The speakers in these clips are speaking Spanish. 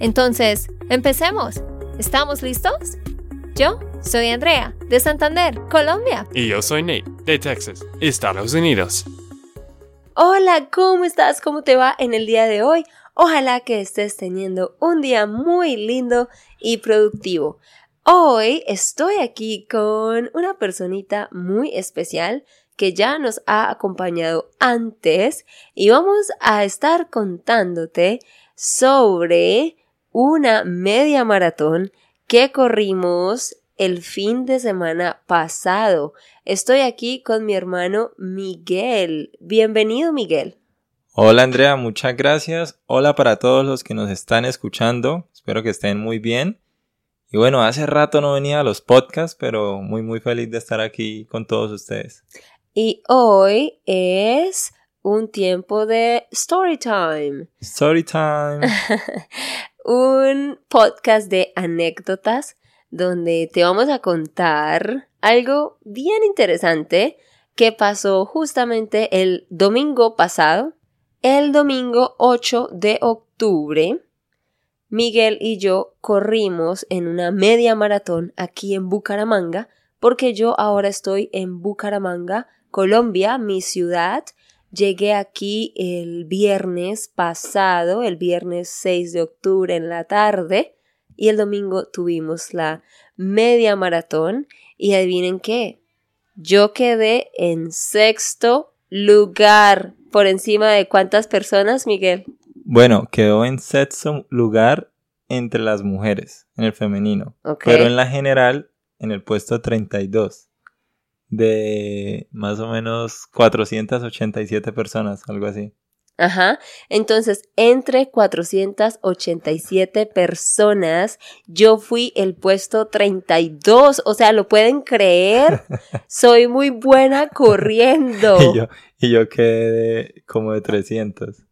Entonces, empecemos. ¿Estamos listos? Yo soy Andrea, de Santander, Colombia. Y yo soy Nate, de Texas, Estados Unidos. Hola, ¿cómo estás? ¿Cómo te va en el día de hoy? Ojalá que estés teniendo un día muy lindo y productivo. Hoy estoy aquí con una personita muy especial que ya nos ha acompañado antes y vamos a estar contándote sobre una media maratón que corrimos el fin de semana pasado. Estoy aquí con mi hermano Miguel. Bienvenido Miguel. Hola Andrea, muchas gracias. Hola para todos los que nos están escuchando. Espero que estén muy bien. Y bueno, hace rato no venía a los podcasts, pero muy muy feliz de estar aquí con todos ustedes. Y hoy es un tiempo de story time. Story time. un podcast de anécdotas donde te vamos a contar algo bien interesante que pasó justamente el domingo pasado, el domingo 8 de octubre. Miguel y yo corrimos en una media maratón aquí en Bucaramanga, porque yo ahora estoy en Bucaramanga, Colombia, mi ciudad. Llegué aquí el viernes pasado, el viernes 6 de octubre en la tarde, y el domingo tuvimos la media maratón. Y adivinen qué, yo quedé en sexto lugar por encima de cuántas personas, Miguel. Bueno, quedó en sexto lugar entre las mujeres, en el femenino. Pero en la general, en el puesto 32. De más o menos 487 personas, algo así. Ajá. Entonces, entre 487 personas, yo fui el puesto 32. O sea, ¿lo pueden creer? Soy muy buena corriendo. y, yo, y yo quedé como de 300.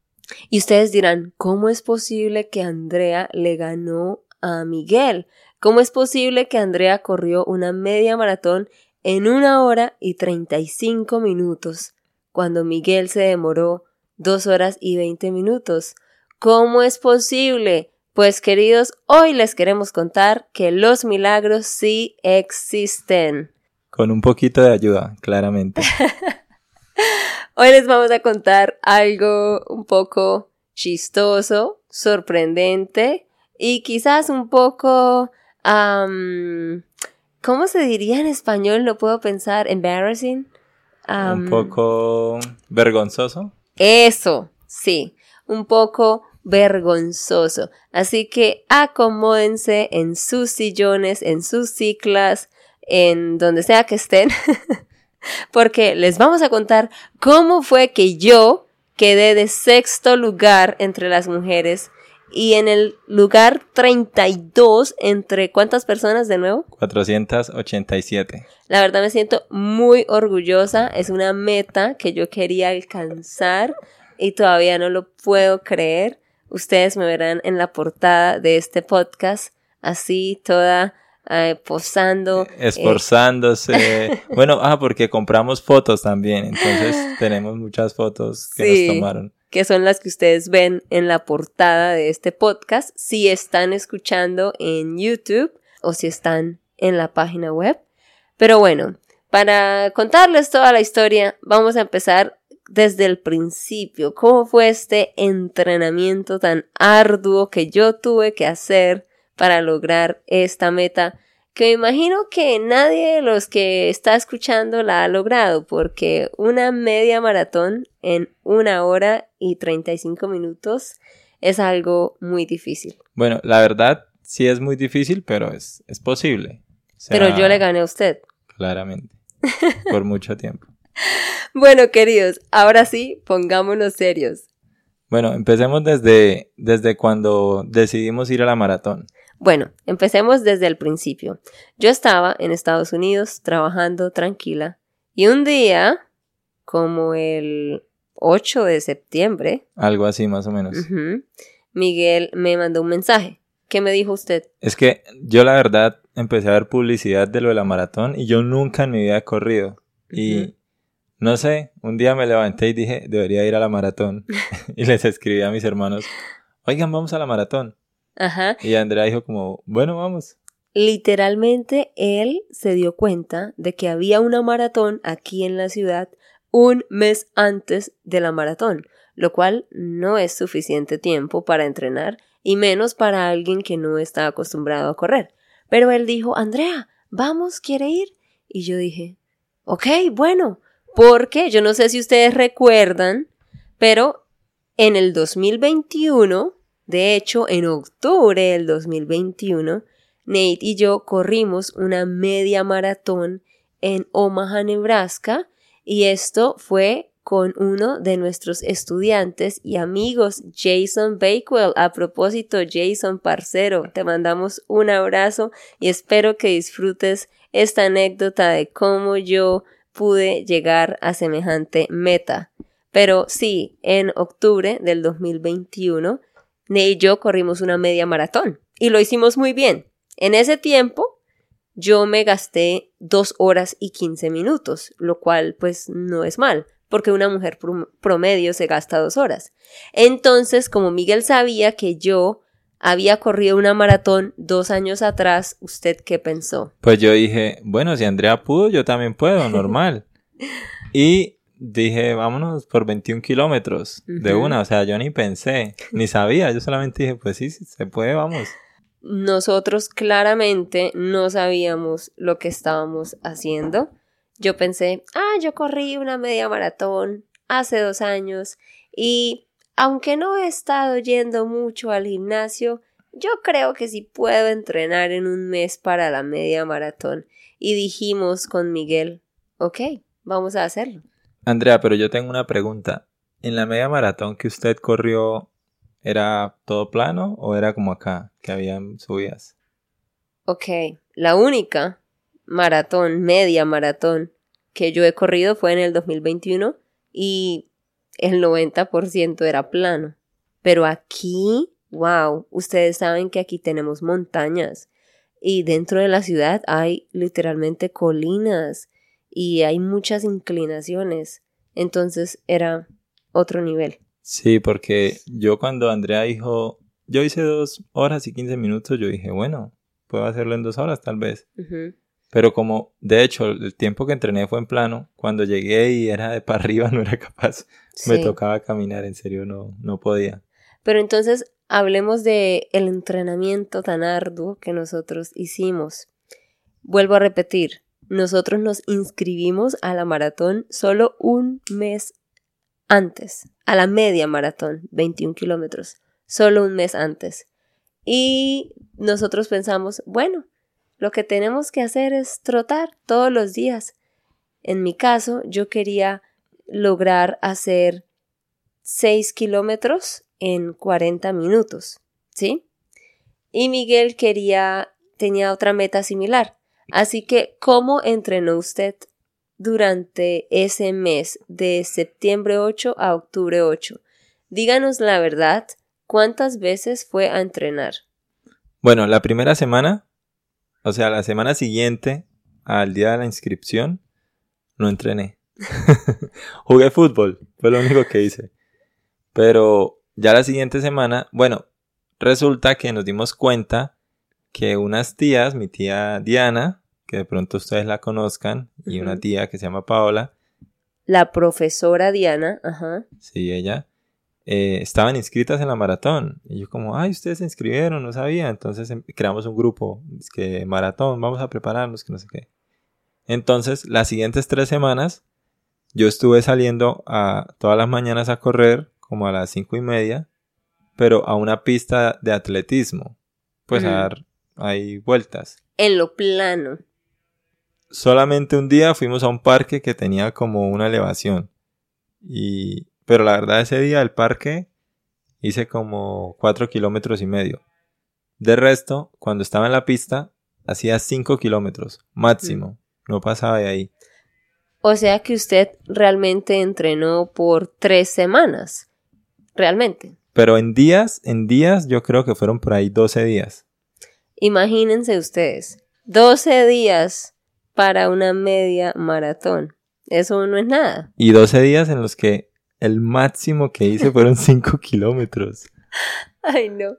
Y ustedes dirán, ¿cómo es posible que Andrea le ganó a Miguel? ¿Cómo es posible que Andrea corrió una media maratón en una hora y 35 minutos, cuando Miguel se demoró dos horas y 20 minutos? ¿Cómo es posible? Pues queridos, hoy les queremos contar que los milagros sí existen. Con un poquito de ayuda, claramente. Hoy les vamos a contar algo un poco chistoso, sorprendente y quizás un poco... ¿Cómo se diría en español? No puedo pensar. Embarrassing. un poco vergonzoso. Eso, sí. Un poco vergonzoso. Así que acomódense en sus sillones, en sus ciclas, en donde sea que estén. porque les vamos a contar cómo fue que yo quedé de sexto lugar entre las mujeres y en el lugar 32 entre cuántas personas de nuevo? 487. La verdad me siento muy orgullosa, es una meta que yo quería alcanzar y todavía no lo puedo creer. Ustedes me verán en la portada de este podcast así toda eh, posando. Eh, esforzándose. bueno, ah, porque compramos fotos también, entonces tenemos muchas fotos que nos tomaron. Que son las que ustedes ven en la portada de este podcast, si están escuchando en YouTube o si están en la página web. Pero bueno, para contarles toda la historia, vamos a empezar desde el principio. ¿Cómo fue este entrenamiento tan arduo que yo tuve que hacer para lograr esta meta que me imagino que nadie de los que está escuchando la ha logrado porque una media maratón en una hora y 35 minutos es algo muy difícil. Bueno, la verdad sí es muy difícil, pero es, es posible. pero yo le gané a usted. Claramente. Por mucho tiempo. bueno, queridos, ahora sí, pongámonos serios. Bueno, empecemos desde, desde cuando decidimos ir a la maratón. Bueno, empecemos desde el principio. Yo estaba en Estados Unidos trabajando tranquila y un día, como el 8 de septiembre. Algo así más o menos. Miguel me mandó un mensaje. ¿Qué me dijo usted? Es que yo la verdad empecé a ver publicidad de lo de la maratón y yo nunca en mi vida he corrido. Y no sé, un día me levanté y dije, debería ir a la maratón. y les escribí a mis hermanos, oigan, vamos a la maratón. Ajá. Y Andrea dijo como, bueno, vamos. Literalmente él se dio cuenta de que había una maratón aquí en la ciudad un mes antes de la maratón, lo cual no es suficiente tiempo para entrenar y menos para alguien que no está acostumbrado a correr. Pero él dijo, Andrea, vamos, ¿quiere ir? Y yo dije, ok, bueno, porque yo no sé si ustedes recuerdan, pero en el 2021, de hecho en octubre del 2021, Nate y yo corrimos una media maratón en Omaha, Nebraska, y esto fue con uno de nuestros estudiantes y amigos, Jason Bakewell. A propósito, Jason, parcero, te mandamos un abrazo y espero que disfrutes esta anécdota de cómo yo pude llegar a semejante meta. Pero sí, en octubre del 2021, Ney y yo corrimos una media maratón y lo hicimos muy bien. En ese tiempo, yo me gasté dos horas y quince minutos, lo cual pues no es mal, porque una mujer promedio se gasta dos horas. Entonces, como Miguel sabía que yo había corrido una maratón dos años atrás, ¿usted qué pensó? Pues yo dije, bueno, si Andrea pudo, yo también puedo, normal. y dije, vámonos por 21 kilómetros de una, o sea, yo ni pensé, ni sabía, yo solamente dije, pues sí, sí, se puede, vamos. Nosotros claramente no sabíamos lo que estábamos haciendo. Yo pensé, ah, yo corrí una media maratón hace dos años y aunque no he estado yendo mucho al gimnasio, yo creo que sí puedo entrenar en un mes para la media maratón. Y dijimos con Miguel, ok, vamos a hacerlo. Andrea, pero yo tengo una pregunta. ¿En la media maratón que usted corrió era todo plano o era como acá, que habían subidas? Ok, la única maratón, media maratón que yo he corrido fue en el 2021 y el 90% era plano. Pero aquí, wow, ustedes saben que aquí tenemos montañas y dentro de la ciudad hay literalmente colinas y hay muchas inclinaciones. Entonces era otro nivel. Sí, porque yo cuando Andrea dijo, yo hice dos horas y quince minutos, yo dije, bueno, puedo hacerlo en dos horas tal vez. Pero como, de hecho, el tiempo que entrené fue en plano, cuando llegué y era de para arriba no era capaz. Me tocaba caminar, en serio, no, no podía. Pero entonces hablemos de el entrenamiento tan arduo que nosotros hicimos. Vuelvo a repetir, nosotros nos inscribimos a la maratón solo un mes antes, a la media maratón, 21 kilómetros, solo un mes antes. Y nosotros pensamos, bueno, lo que tenemos que hacer es trotar todos los días. En mi caso, yo quería lograr hacer 6 kilómetros en 40 minutos, ¿sí? Y Miguel quería, tenía otra meta similar. Así que, ¿cómo entrenó usted durante ese mes de septiembre 8 a octubre 8? Díganos la verdad, ¿cuántas veces fue a entrenar? Bueno, la primera semana o sea, la semana siguiente al día de la inscripción, no entrené. Jugué fútbol, fue lo único que hice. Pero ya la siguiente semana, bueno, resulta que nos dimos cuenta que unas tías, mi tía Diana, que de pronto ustedes la conozcan, y una tía que se llama Paola. La profesora Diana, ajá. Sí, ella. Eh, estaban inscritas en la maratón. Y yo como, ay, ustedes se inscribieron, no sabía. Entonces em, creamos un grupo, es que maratón, vamos a prepararnos, que no sé qué. Entonces, las siguientes tres semanas, yo estuve saliendo a todas las mañanas a correr, como a las cinco y media, pero a una pista de atletismo. Pues a dar ahí vueltas. En lo plano. Solamente un día fuimos a un parque que tenía como una elevación. Y pero la verdad ese día el parque hice como 4 kilómetros y medio. De resto, cuando estaba en la pista, hacía 5 kilómetros, máximo. No pasaba de ahí. O sea que usted realmente entrenó por tres semanas. Realmente. Pero en días, en días, yo creo que fueron por ahí 12 días. Imagínense ustedes, 12 días para una media maratón. Eso no es nada. Y 12 días en los que el máximo que hice fueron 5 kilómetros. Ay, no.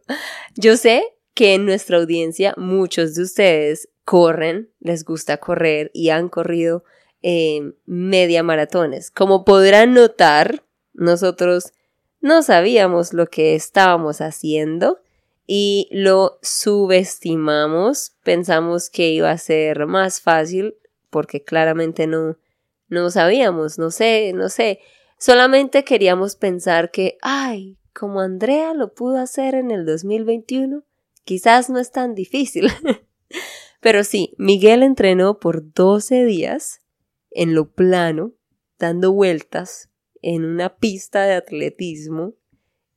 Yo sé que en nuestra audiencia muchos de ustedes corren, les gusta correr y han corrido eh, media maratones. Como podrán notar, nosotros no sabíamos lo que estábamos haciendo y lo subestimamos. Pensamos que iba a ser más fácil porque claramente no, no sabíamos, no sé, no sé. Solamente queríamos pensar que, ay, como Andrea lo pudo hacer en el 2021, quizás no es tan difícil. Pero sí, Miguel entrenó por 12 días en lo plano, dando vueltas en una pista de atletismo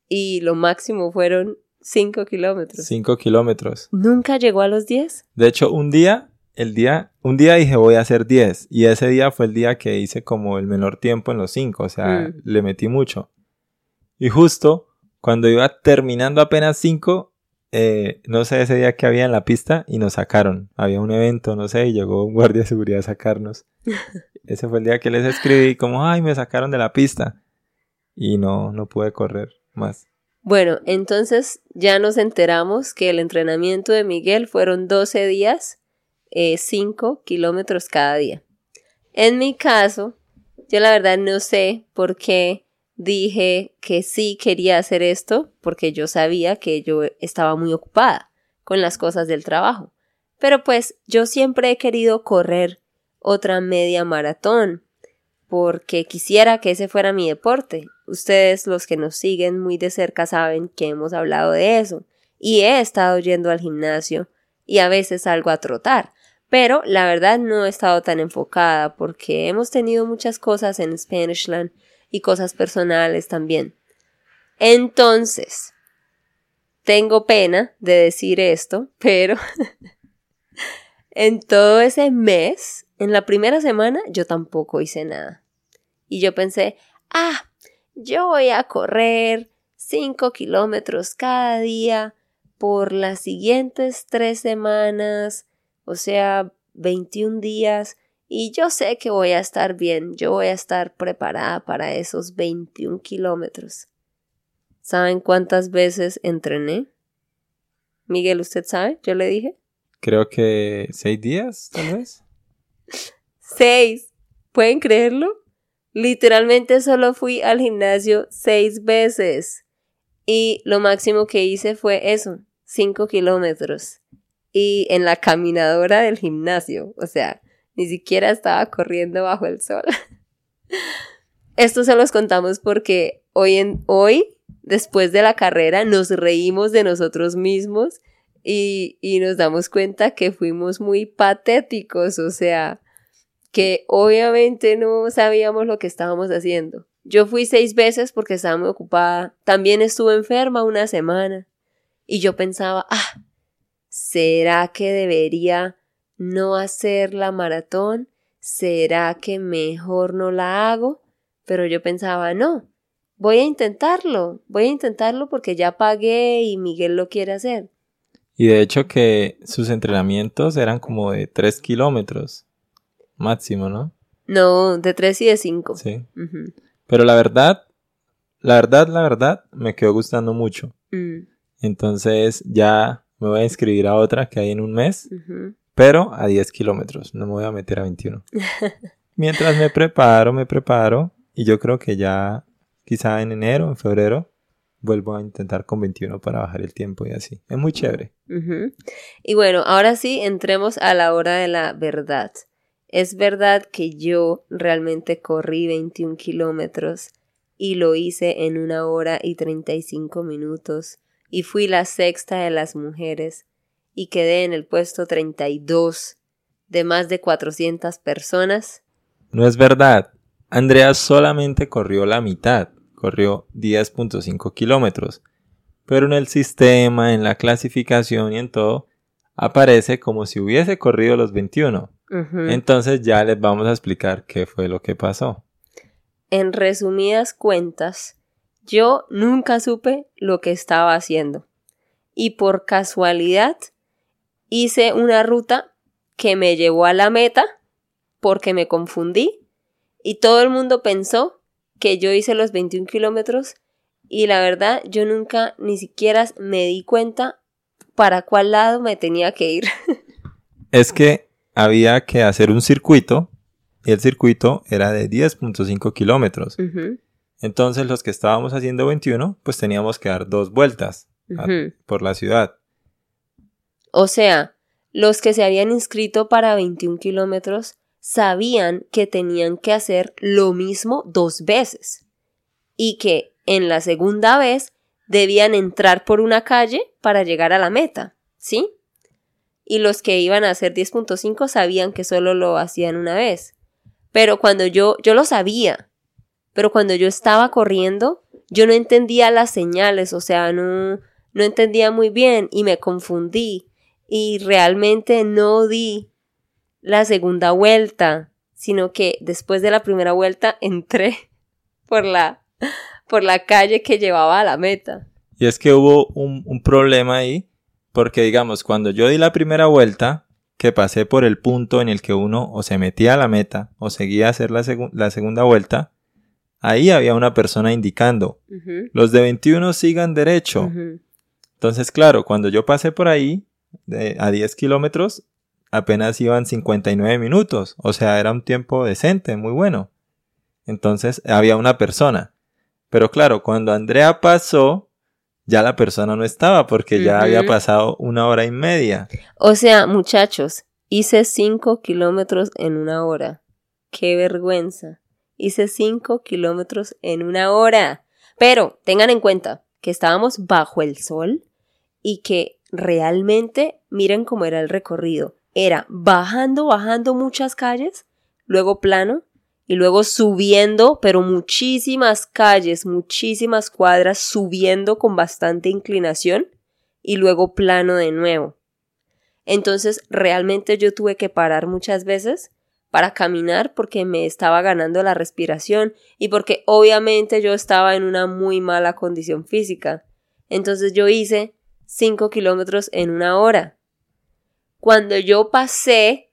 y lo máximo fueron 5 kilómetros. 5 kilómetros. ¿Nunca llegó a los 10? De hecho, un día, el día, un día dije voy a hacer 10 y ese día fue el día que hice como el menor tiempo en los 5, o sea, mm. le metí mucho. Y justo cuando iba terminando apenas 5, eh, no sé ese día que había en la pista y nos sacaron. Había un evento, no sé, y llegó un guardia de seguridad a sacarnos. ese fue el día que les escribí como, ay, me sacaron de la pista. Y no, no pude correr más. Bueno, entonces ya nos enteramos que el entrenamiento de Miguel fueron 12 días, 5 eh, kilómetros cada día. En mi caso, yo la verdad no sé por qué dije que sí quería hacer esto porque yo sabía que yo estaba muy ocupada con las cosas del trabajo. Pero pues yo siempre he querido correr otra media maratón porque quisiera que ese fuera mi deporte. Ustedes los que nos siguen muy de cerca saben que hemos hablado de eso y he estado yendo al gimnasio y a veces salgo a trotar. Pero la verdad no he estado tan enfocada porque hemos tenido muchas cosas en Spanishland y cosas personales también. Entonces, tengo pena de decir esto, pero en todo ese mes, en la primera semana, yo tampoco hice nada. Y yo pensé, ah, yo voy a correr 5 kilómetros cada día por las siguientes tres semanas, o sea, 21 días, y yo sé que voy a estar bien, yo voy a estar preparada para esos 21 kilómetros. ¿Saben cuántas veces entrené? Miguel, ¿usted sabe? Yo le dije. Creo que seis días, tal vez. Seis. ¿Pueden creerlo? Literalmente solo fui al gimnasio seis veces. Y lo máximo que hice fue eso, cinco kilómetros. Y en la caminadora del gimnasio. O sea, ni siquiera estaba corriendo bajo el sol. Esto se los contamos porque hoy en hoy, después de la carrera, nos reímos de nosotros mismos y, nos damos cuenta que fuimos muy patéticos, o sea, que obviamente no sabíamos lo que estábamos haciendo. Yo fui seis veces porque estaba muy ocupada. También estuve enferma una semana. Y yo pensaba, ah, ¿será que debería no hacer la maratón? ¿Será que mejor no la hago? Pero yo pensaba, no, voy a intentarlo, voy a intentarlo porque ya pagué y Miguel lo quiere hacer. Y de hecho que sus entrenamientos eran como de 3 kilómetros máximo, ¿no? No, de 3 y de 5. Sí. Pero la verdad, la verdad, la verdad, me quedó gustando mucho. Mm. Entonces ya me voy a inscribir a otra que hay en un mes pero a 10 kilómetros, no me voy a meter a 21. Mientras me preparo, me preparo, y yo creo que ya quizá en enero, en febrero, vuelvo a intentar con 21 para bajar el tiempo y así. Es muy chévere. Y bueno, ahora sí, entremos a la hora de la verdad. Es verdad que yo realmente corrí 21 kilómetros y lo hice en una hora y 35 minutos y fui la sexta de las mujeres y quedé en el puesto 32 de más de 400 personas. No es verdad. Andrea solamente corrió la mitad, corrió 10.5 kilómetros. pero en el sistema, en la clasificación y en todo, aparece como si hubiese corrido los 21. Entonces ya les vamos a explicar qué fue lo que pasó. En resumidas cuentas, yo nunca supe lo que estaba haciendo. Y por casualidad hice una ruta que me llevó a la meta porque me confundí y todo el mundo pensó que yo hice los 21 kilómetros y la verdad yo nunca ni siquiera me di cuenta para cuál lado me tenía que ir. es que había que hacer un circuito y el circuito era de 10.5 kilómetros. Entonces los que estábamos haciendo 21 pues teníamos que dar dos vueltas por la ciudad. O sea, los que se habían inscrito para 21 kilómetros sabían que tenían que hacer lo mismo dos veces y que en la segunda vez debían entrar por una calle para llegar a la meta, ¿sí? Y los que iban a hacer 10.5 sabían que solo lo hacían una vez. Pero cuando yo, yo lo sabía, pero cuando yo estaba corriendo, yo no entendía las señales, o sea, no, no entendía muy bien y me confundí y realmente no di la segunda vuelta, sino que después de la primera vuelta entré por la, por la calle que llevaba a la meta. Y es que hubo un, un problema ahí, porque digamos, cuando yo di la primera vuelta, que pasé por el punto en el que uno o se metía a la meta o seguía a hacer la, la segunda vuelta, ahí había una persona indicando, los de 21 sigan derecho. Entonces, claro, cuando yo pasé por ahí, a 10 kilómetros, apenas iban 59 minutos, o sea, era un tiempo decente, muy bueno. Entonces, había una persona. Pero claro, cuando Andrea pasó, ya la persona no estaba porque ya había pasado una hora y media. O sea, muchachos, hice 5 kilómetros en una hora. ¡Qué vergüenza! Hice 5 kilómetros en una hora. Pero tengan en cuenta que estábamos bajo el sol y que realmente miren cómo era el recorrido. Era bajando, bajando muchas calles, luego plano y luego subiendo, pero muchísimas calles, muchísimas cuadras, subiendo con bastante inclinación y luego plano de nuevo. Entonces realmente yo tuve que parar muchas veces para caminar porque me estaba ganando la respiración y porque obviamente yo estaba en una muy mala condición física. Entonces yo hice 5 kilómetros en una hora. Cuando yo pasé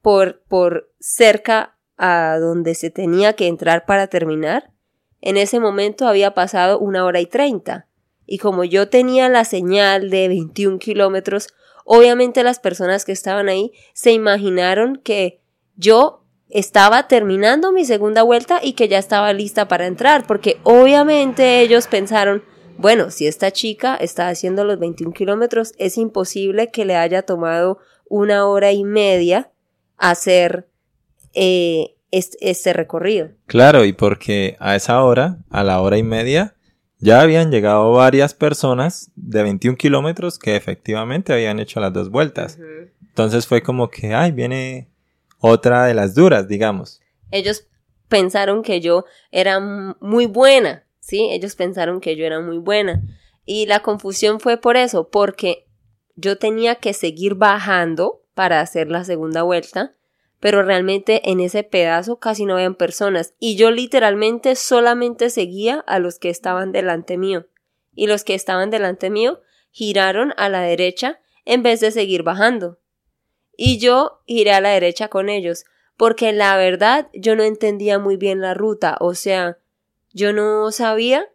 por, por cerca a donde se tenía que entrar para terminar, en ese momento había pasado una hora y treinta. Y como yo tenía la señal de 21 kilómetros, obviamente las personas que estaban ahí se imaginaron que yo estaba terminando mi segunda vuelta y que ya estaba lista para entrar, porque obviamente ellos pensaron, bueno, si esta chica está haciendo los 21 kilómetros, es imposible que le haya tomado una hora y media hacer eh, este, recorrido. Claro, y porque a esa hora, a la hora y media, ya habían llegado varias personas de 21 kilómetros que efectivamente habían hecho las dos vueltas. Entonces fue como que, ay, viene otra de las duras, digamos. Ellos pensaron que yo era muy buena ¿sí? Ellos pensaron que yo era muy buena. Y la confusión fue por eso, porque yo tenía que seguir bajando para hacer la segunda vuelta, pero realmente en ese pedazo casi no habían personas y yo literalmente solamente seguía a los que estaban delante mío. Y los que estaban delante mío giraron a la derecha en vez de seguir bajando. Y yo giré a la derecha con ellos, porque la verdad yo no entendía muy bien la ruta, o sea, yo no sabía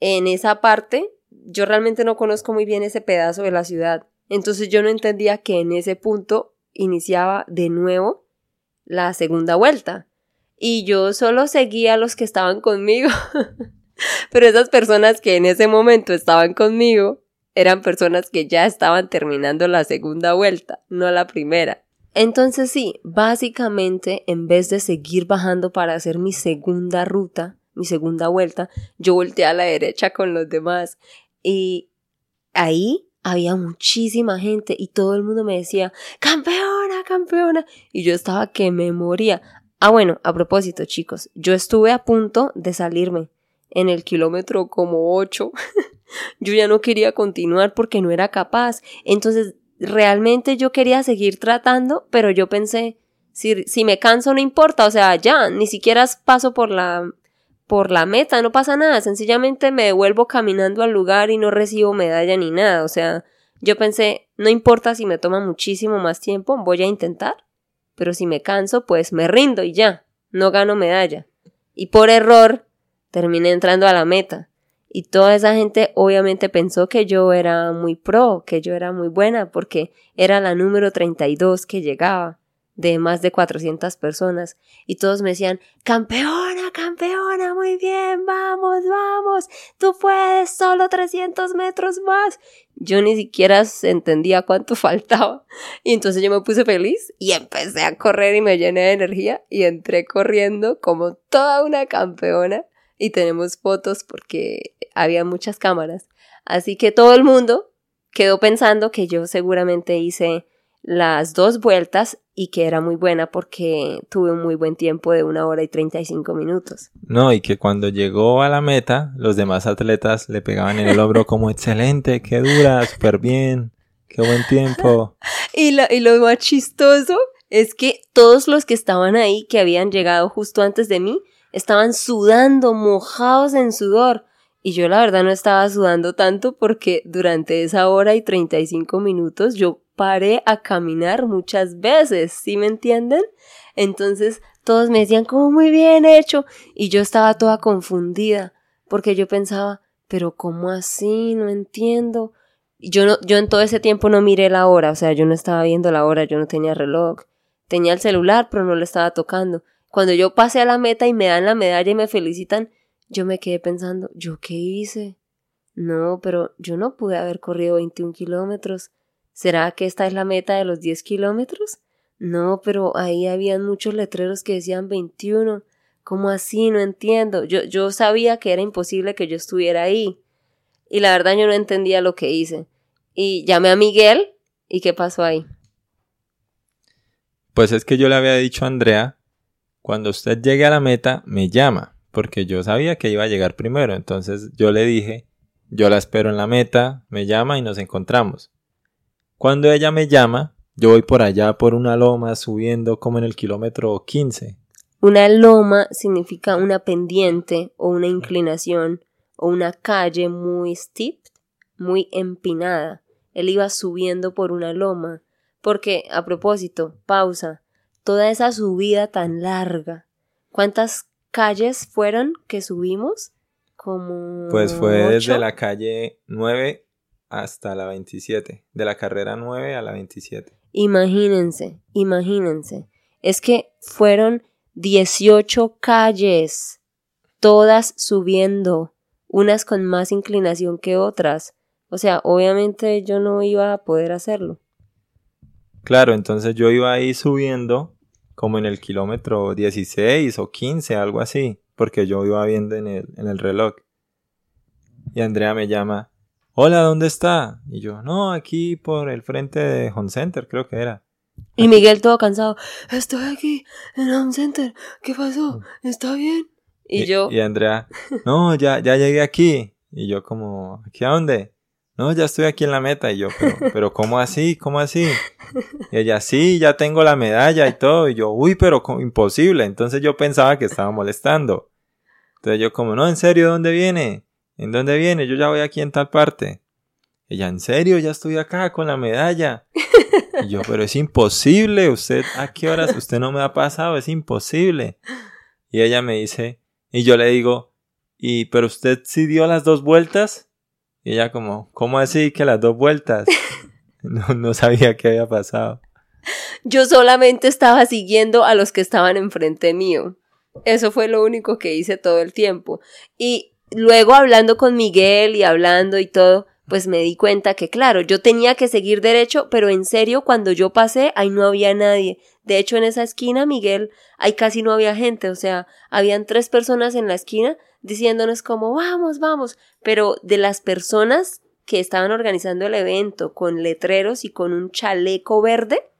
en esa parte, yo realmente no conozco muy bien ese pedazo de la ciudad. Entonces yo no entendía que en ese punto iniciaba de nuevo la segunda vuelta. Y yo solo seguía a los que estaban conmigo. Pero esas personas que en ese momento estaban conmigo eran personas que ya estaban terminando la segunda vuelta, no la primera. Entonces sí, básicamente en vez de seguir bajando para hacer mi segunda ruta, mi segunda vuelta, yo volteé a la derecha con los demás y ahí había muchísima gente y todo el mundo me decía, campeona, campeona, y yo estaba que me moría. Ah, bueno, a propósito, chicos, yo estuve a punto de salirme en el kilómetro como 8 yo ya no quería continuar porque no era capaz. Entonces, realmente yo quería seguir tratando, pero yo pensé, si, si me canso no importa, o sea, ya, ni siquiera paso por la, por la meta, no pasa nada, sencillamente me devuelvo caminando al lugar y no recibo medalla ni nada, o sea, yo pensé, no importa si me toma muchísimo más tiempo, voy a intentar, pero si me canso, pues me rindo y ya, no gano medalla. Y por error, terminé entrando a la meta. Y toda esa gente obviamente pensó que yo era muy pro, que yo era muy buena, porque era la número 32 que llegaba de más de 400 personas. Y todos me decían, campeona, campeona, muy bien, vamos, vamos, tú puedes, solo 300 metros más. Yo ni siquiera entendía cuánto faltaba. Y entonces yo me puse feliz y empecé a correr y me llené de energía y entré corriendo como toda una campeona. Y tenemos fotos porque había muchas cámaras. Así que todo el mundo quedó pensando que yo seguramente hice las dos vueltas y que era muy buena porque tuve un muy buen tiempo de una hora y 35 minutos. No, y que cuando llegó a la meta, los demás atletas le pegaban en el hombro como excelente, qué dura, súper bien, qué buen tiempo. y, lo, y lo más chistoso es que todos los que estaban ahí, que habían llegado justo antes de mí, estaban sudando, mojados en sudor. Y yo la verdad no estaba sudando tanto porque durante esa hora y 35 minutos yo paré a caminar muchas veces, ¿sí me entienden? Entonces todos me decían como muy bien hecho y yo estaba toda confundida porque yo pensaba, pero ¿cómo así? No entiendo. Yo no, yo en todo ese tiempo no miré la hora, o sea, yo no estaba viendo la hora, yo no tenía reloj. Tenía el celular, pero no lo estaba tocando. Cuando yo pasé a la meta y me dan la medalla y me felicitan, yo me quedé pensando, ¿yo qué hice? No, pero yo no pude haber corrido 21 kilómetros. ¿Será que esta es la meta de los 10 kilómetros? No, pero ahí habían muchos letreros que decían 21. ¿Cómo así? No entiendo. Yo, yo sabía que era imposible que yo estuviera ahí. Y la verdad yo no entendía lo que hice. Y llamé a Miguel. ¿Y qué pasó ahí? Pues es que yo le había dicho a Andrea, cuando usted llegue a la meta, me llama porque yo sabía que iba a llegar primero. Entonces yo le dije, yo la espero en la meta, me llama y nos encontramos. Cuando ella me llama, yo voy por allá por una loma subiendo como en el kilómetro 15. Una loma significa una pendiente o una inclinación o una calle muy steep, muy empinada. Él iba subiendo por una loma. Porque, a propósito, pausa, toda esa subida tan larga, ¿cuántas calles fueron que subimos? Como. Pues fue desde la calle 9 hasta la 27. De la carrera 9 a la 27. Imagínense, imagínense. Es que fueron 18 calles, todas subiendo, unas con más inclinación que otras. O sea, obviamente yo no iba a poder hacerlo. Claro, entonces yo iba ahí subiendo como en el kilómetro 16 o 15, algo así, porque yo iba viendo en el, en el reloj. Y Andrea me llama, hola, ¿dónde está? Y yo, no, aquí por el frente de Home Center, creo que era. Y Miguel todo cansado, estoy aquí en Home Center, ¿qué pasó? ¿Está bien? Y, yo... Y Andrea, no, ya, ya llegué aquí. Y yo como, ¿aquí a dónde? No, ya estoy aquí en la meta. Y yo, pero, pero ¿cómo así? ¿Cómo así? Y ella, sí, ya tengo la medalla y todo. Y yo, uy, pero imposible. Entonces yo pensaba que estaba molestando. Entonces yo como, no, en serio, ¿dónde viene? ¿En dónde viene? Yo ya voy aquí en tal parte. Ella, ¿en serio? Ya estoy acá con la medalla. Y yo, pero es imposible. Usted, ¿a qué horas? Usted no me ha pasado, es imposible. Y ella me dice, y yo le digo, ¿y pero usted sí dio las dos vueltas? Y ella como, ¿cómo así que las dos vueltas? no, no sabía qué había pasado. Yo solamente estaba siguiendo a los que estaban enfrente mío. Eso fue lo único que hice todo el tiempo. Y luego hablando con Miguel y hablando y todo, pues me di cuenta que claro, yo tenía que seguir derecho, pero en serio, cuando yo pasé, ahí no había nadie. De hecho, en esa esquina, Miguel, ahí casi no había gente, o sea, habían tres personas en la esquina diciéndonos como vamos, vamos, pero de las personas que estaban organizando el evento con letreros y con un chaleco verde,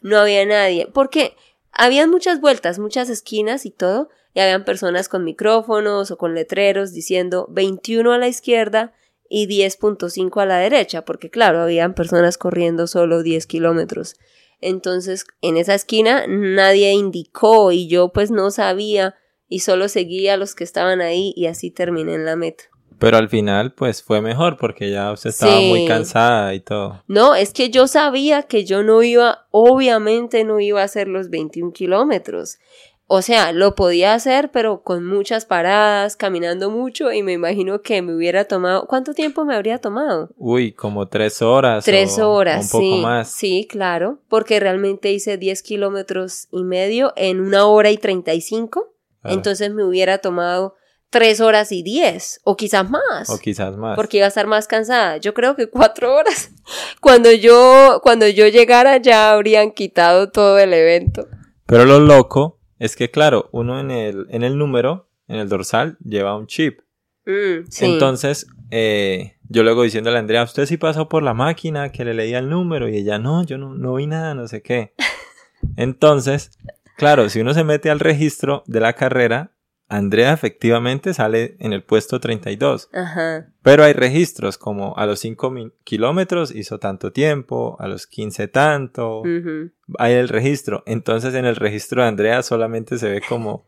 no había nadie, porque habían muchas vueltas, muchas esquinas y todo, y habían personas con micrófonos o con letreros diciendo 21 a la izquierda y 10.5 a la derecha, porque claro, habían personas corriendo solo 10 kilómetros. Entonces, en esa esquina nadie indicó y yo pues no sabía y solo seguía a los que estaban ahí y así terminé en la meta. Pero al final, pues fue mejor porque ya usted estaba muy cansada y todo. No, es que yo sabía que yo no iba, obviamente no iba a hacer los 21 kilómetros. O sea, lo podía hacer, pero con muchas paradas, caminando mucho, y me imagino que me hubiera tomado. ¿Cuánto tiempo me habría tomado? Uy, como tres horas. Tres horas, un poco sí. Más. Sí, claro, porque realmente hice 10 kilómetros y medio en una hora y 35. Entonces me hubiera tomado tres horas y diez, o quizás más. O quizás más. Porque iba a estar más cansada. Yo creo que cuatro horas. Cuando yo, cuando yo llegara ya habrían quitado todo el evento. Pero lo loco es que claro, uno en el, en el número, en el dorsal, lleva un chip. Mm, Entonces, eh, yo luego diciéndole a Andrea, usted sí pasó por la máquina que le leía el número y ella, no, yo no, no vi nada, no sé qué. Entonces, claro, si uno se mete al registro de la carrera, Andrea efectivamente sale en el puesto 32. Ajá. Pero hay registros como a los 5 kilómetros hizo tanto tiempo, a los 15 tanto. Hay el registro. Entonces en el registro de Andrea solamente se ve como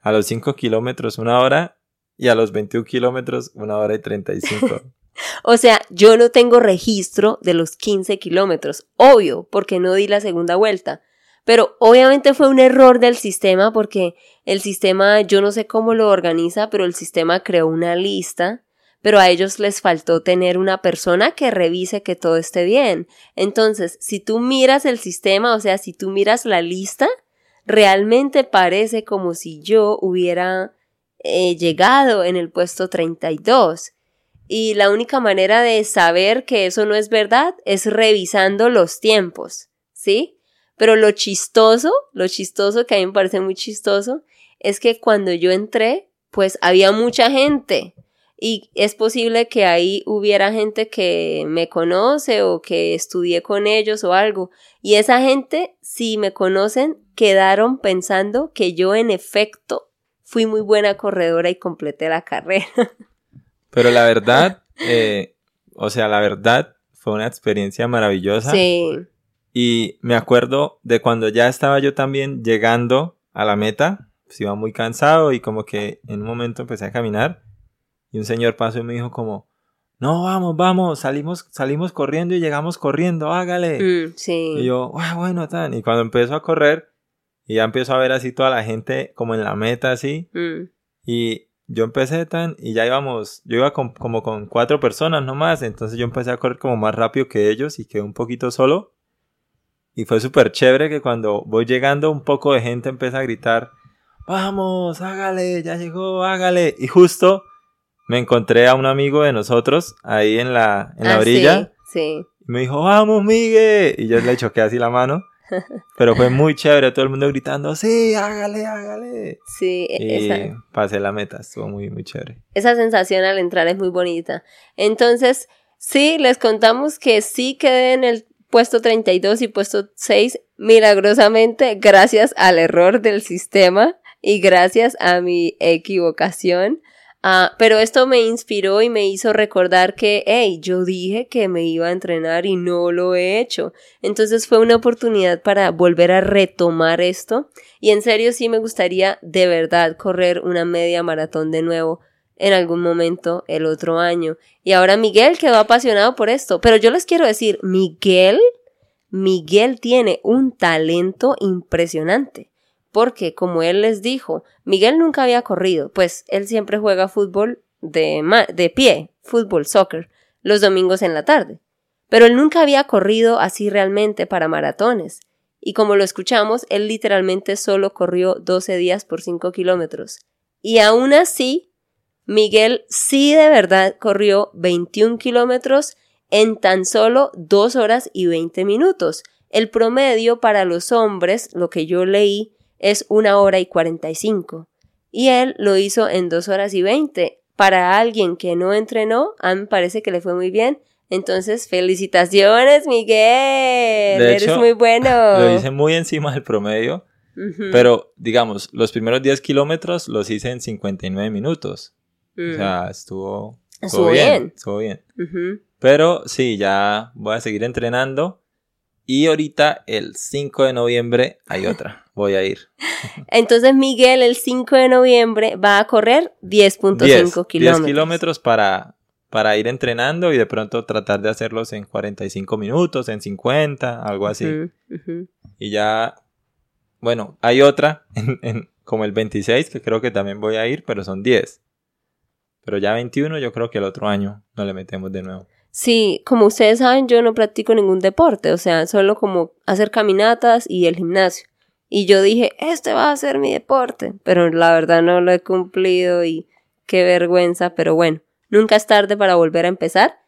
a los 5 kilómetros una hora y a los 21 kilómetros una hora y 35. o sea, yo no tengo registro de los 15 kilómetros. Obvio, porque no di la segunda vuelta. Pero obviamente fue un error del sistema porque el sistema, yo no sé cómo lo organiza, pero el sistema creó una lista, pero a ellos les faltó tener una persona que revise que todo esté bien. Entonces, si tú miras el sistema, o sea, si tú miras la lista, realmente parece como si yo hubiera eh, llegado en el puesto 32. Y la única manera de saber que eso no es verdad es revisando los tiempos, ¿sí? Pero lo chistoso, lo chistoso que a mí me parece muy chistoso, es que cuando yo entré, pues había mucha gente. Y es posible que ahí hubiera gente que me conoce o que estudié con ellos o algo. Y esa gente, si me conocen, quedaron pensando que yo en efecto fui muy buena corredora y completé la carrera. Pero la verdad, eh, o sea, la verdad fue una experiencia maravillosa. Sí. Y me acuerdo de cuando ya estaba yo también llegando a la meta, pues iba muy cansado y como que en un momento empecé a caminar y un señor pasó y me dijo como, no, vamos, vamos, salimos, salimos corriendo y llegamos corriendo, hágale. Mm, sí. Y yo, ah, bueno, tan. Y cuando empezó a correr, y ya empezó a ver así toda la gente como en la meta así, mm. y yo empecé tan, y ya íbamos, yo iba como con cuatro personas nomás, entonces yo empecé a correr como más rápido que ellos y quedé un poquito solo. Y fue súper chévere que cuando voy llegando un poco de gente empieza a gritar, vamos, hágale, ya llegó, hágale. Y justo me encontré a un amigo de nosotros ahí en la, en la ah, orilla. Sí, Y me dijo, vamos, Miguel. Y yo le choqué así la mano. Pero fue muy chévere, todo el mundo gritando, sí, hágale, hágale. Sí, y pasé la meta, estuvo muy, muy chévere. Esa sensación al entrar es muy bonita. Entonces, sí, les contamos que sí quedé en el puesto 32 y puesto 6 milagrosamente gracias al error del sistema y gracias a mi equivocación. Ah, pero esto me inspiró y me hizo recordar que, hey, yo dije que me iba a entrenar y no lo he hecho. Entonces fue una oportunidad para volver a retomar esto. Y en serio sí me gustaría de verdad correr una media maratón de nuevo en algún momento el otro año. Y ahora Miguel quedó apasionado por esto. Pero yo les quiero decir, Miguel, Miguel tiene un talento impresionante. Porque, como él les dijo, Miguel nunca había corrido, pues él siempre juega fútbol de, de pie, fútbol, soccer, los domingos en la tarde. Pero él nunca había corrido así realmente para maratones. Y como lo escuchamos, él literalmente solo corrió 12 días por 5 kilómetros. Y aún así, Miguel sí de verdad corrió 21 kilómetros en tan solo 2 horas y 20 minutos. El promedio para los hombres, lo que yo leí, es 1 hora y 45. Y él lo hizo en 2 horas y 20. Para alguien que no entrenó, a mí me parece que le fue muy bien. Entonces, felicitaciones, Miguel. Eres muy bueno. Lo hice muy encima del promedio. Pero, digamos, los primeros 10 kilómetros los hice en 59 minutos. O sea, estuvo... Estuvo bien. Estuvo bien. Pero sí, ya voy a seguir entrenando. Y ahorita, el 5 de noviembre, hay otra. Voy a ir. Entonces, Miguel, el 5 de noviembre va a correr 10.5 kilómetros. 10 kilómetros para, para ir entrenando y de pronto tratar de hacerlos en 45 minutos, en 50, algo así. Y ya, bueno, hay otra en, como el 26, que creo que también voy a ir, pero son 10. Pero ya 21 yo creo que el otro año no le metemos de nuevo. Sí, como ustedes saben, yo no practico ningún deporte, o sea, solo como hacer caminatas y el gimnasio. Y yo dije, este va a ser mi deporte, pero la verdad no lo he cumplido y qué vergüenza, pero bueno, nunca es tarde para volver a empezar.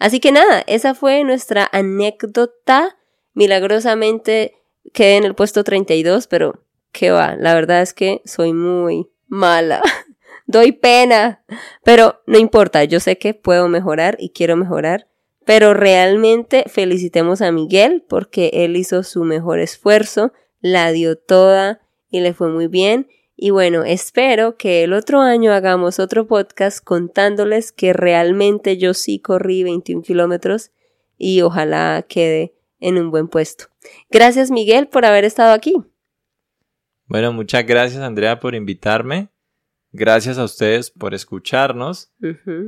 Así que nada, esa fue nuestra anécdota. Milagrosamente quedé en el puesto 32, pero qué va, la verdad es que soy muy mala. doy pena, pero no importa, yo sé que puedo mejorar y quiero mejorar, pero realmente felicitemos a Miguel porque él hizo su mejor esfuerzo, la dio toda y le fue muy bien. Y bueno, espero que el otro año hagamos otro podcast contándoles que realmente yo sí corrí 21 kilómetros y ojalá quede en un buen puesto. Gracias Miguel por haber estado aquí. Bueno, muchas gracias Andrea por invitarme. Gracias a ustedes por escucharnos.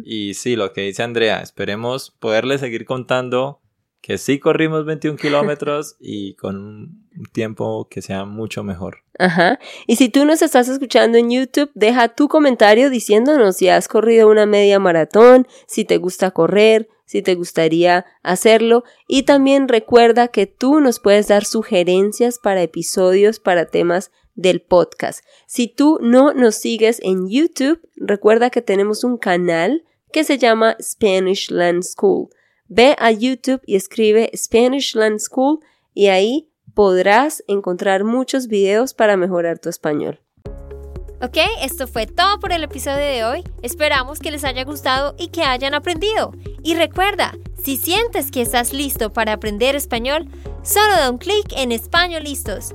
Y sí, lo que dice Andrea, esperemos poderles seguir contando que sí corrimos 21 kilómetros y con un tiempo que sea mucho mejor. Ajá. Y si tú nos estás escuchando en YouTube, deja tu comentario diciéndonos si has corrido una media maratón, si te gusta correr, si te gustaría hacerlo. Y también recuerda que tú nos puedes dar sugerencias para episodios, para temas del podcast. Si tú no nos sigues en YouTube, recuerda que tenemos un canal que se llama Spanish Land School. Ve a YouTube y escribe Spanish Land School y ahí podrás encontrar muchos videos para mejorar tu español. Ok, esto fue todo por el episodio de hoy. Esperamos que les haya gustado y que hayan aprendido. Y recuerda, si sientes que estás listo para aprender español, solo da un clic en Español Listos.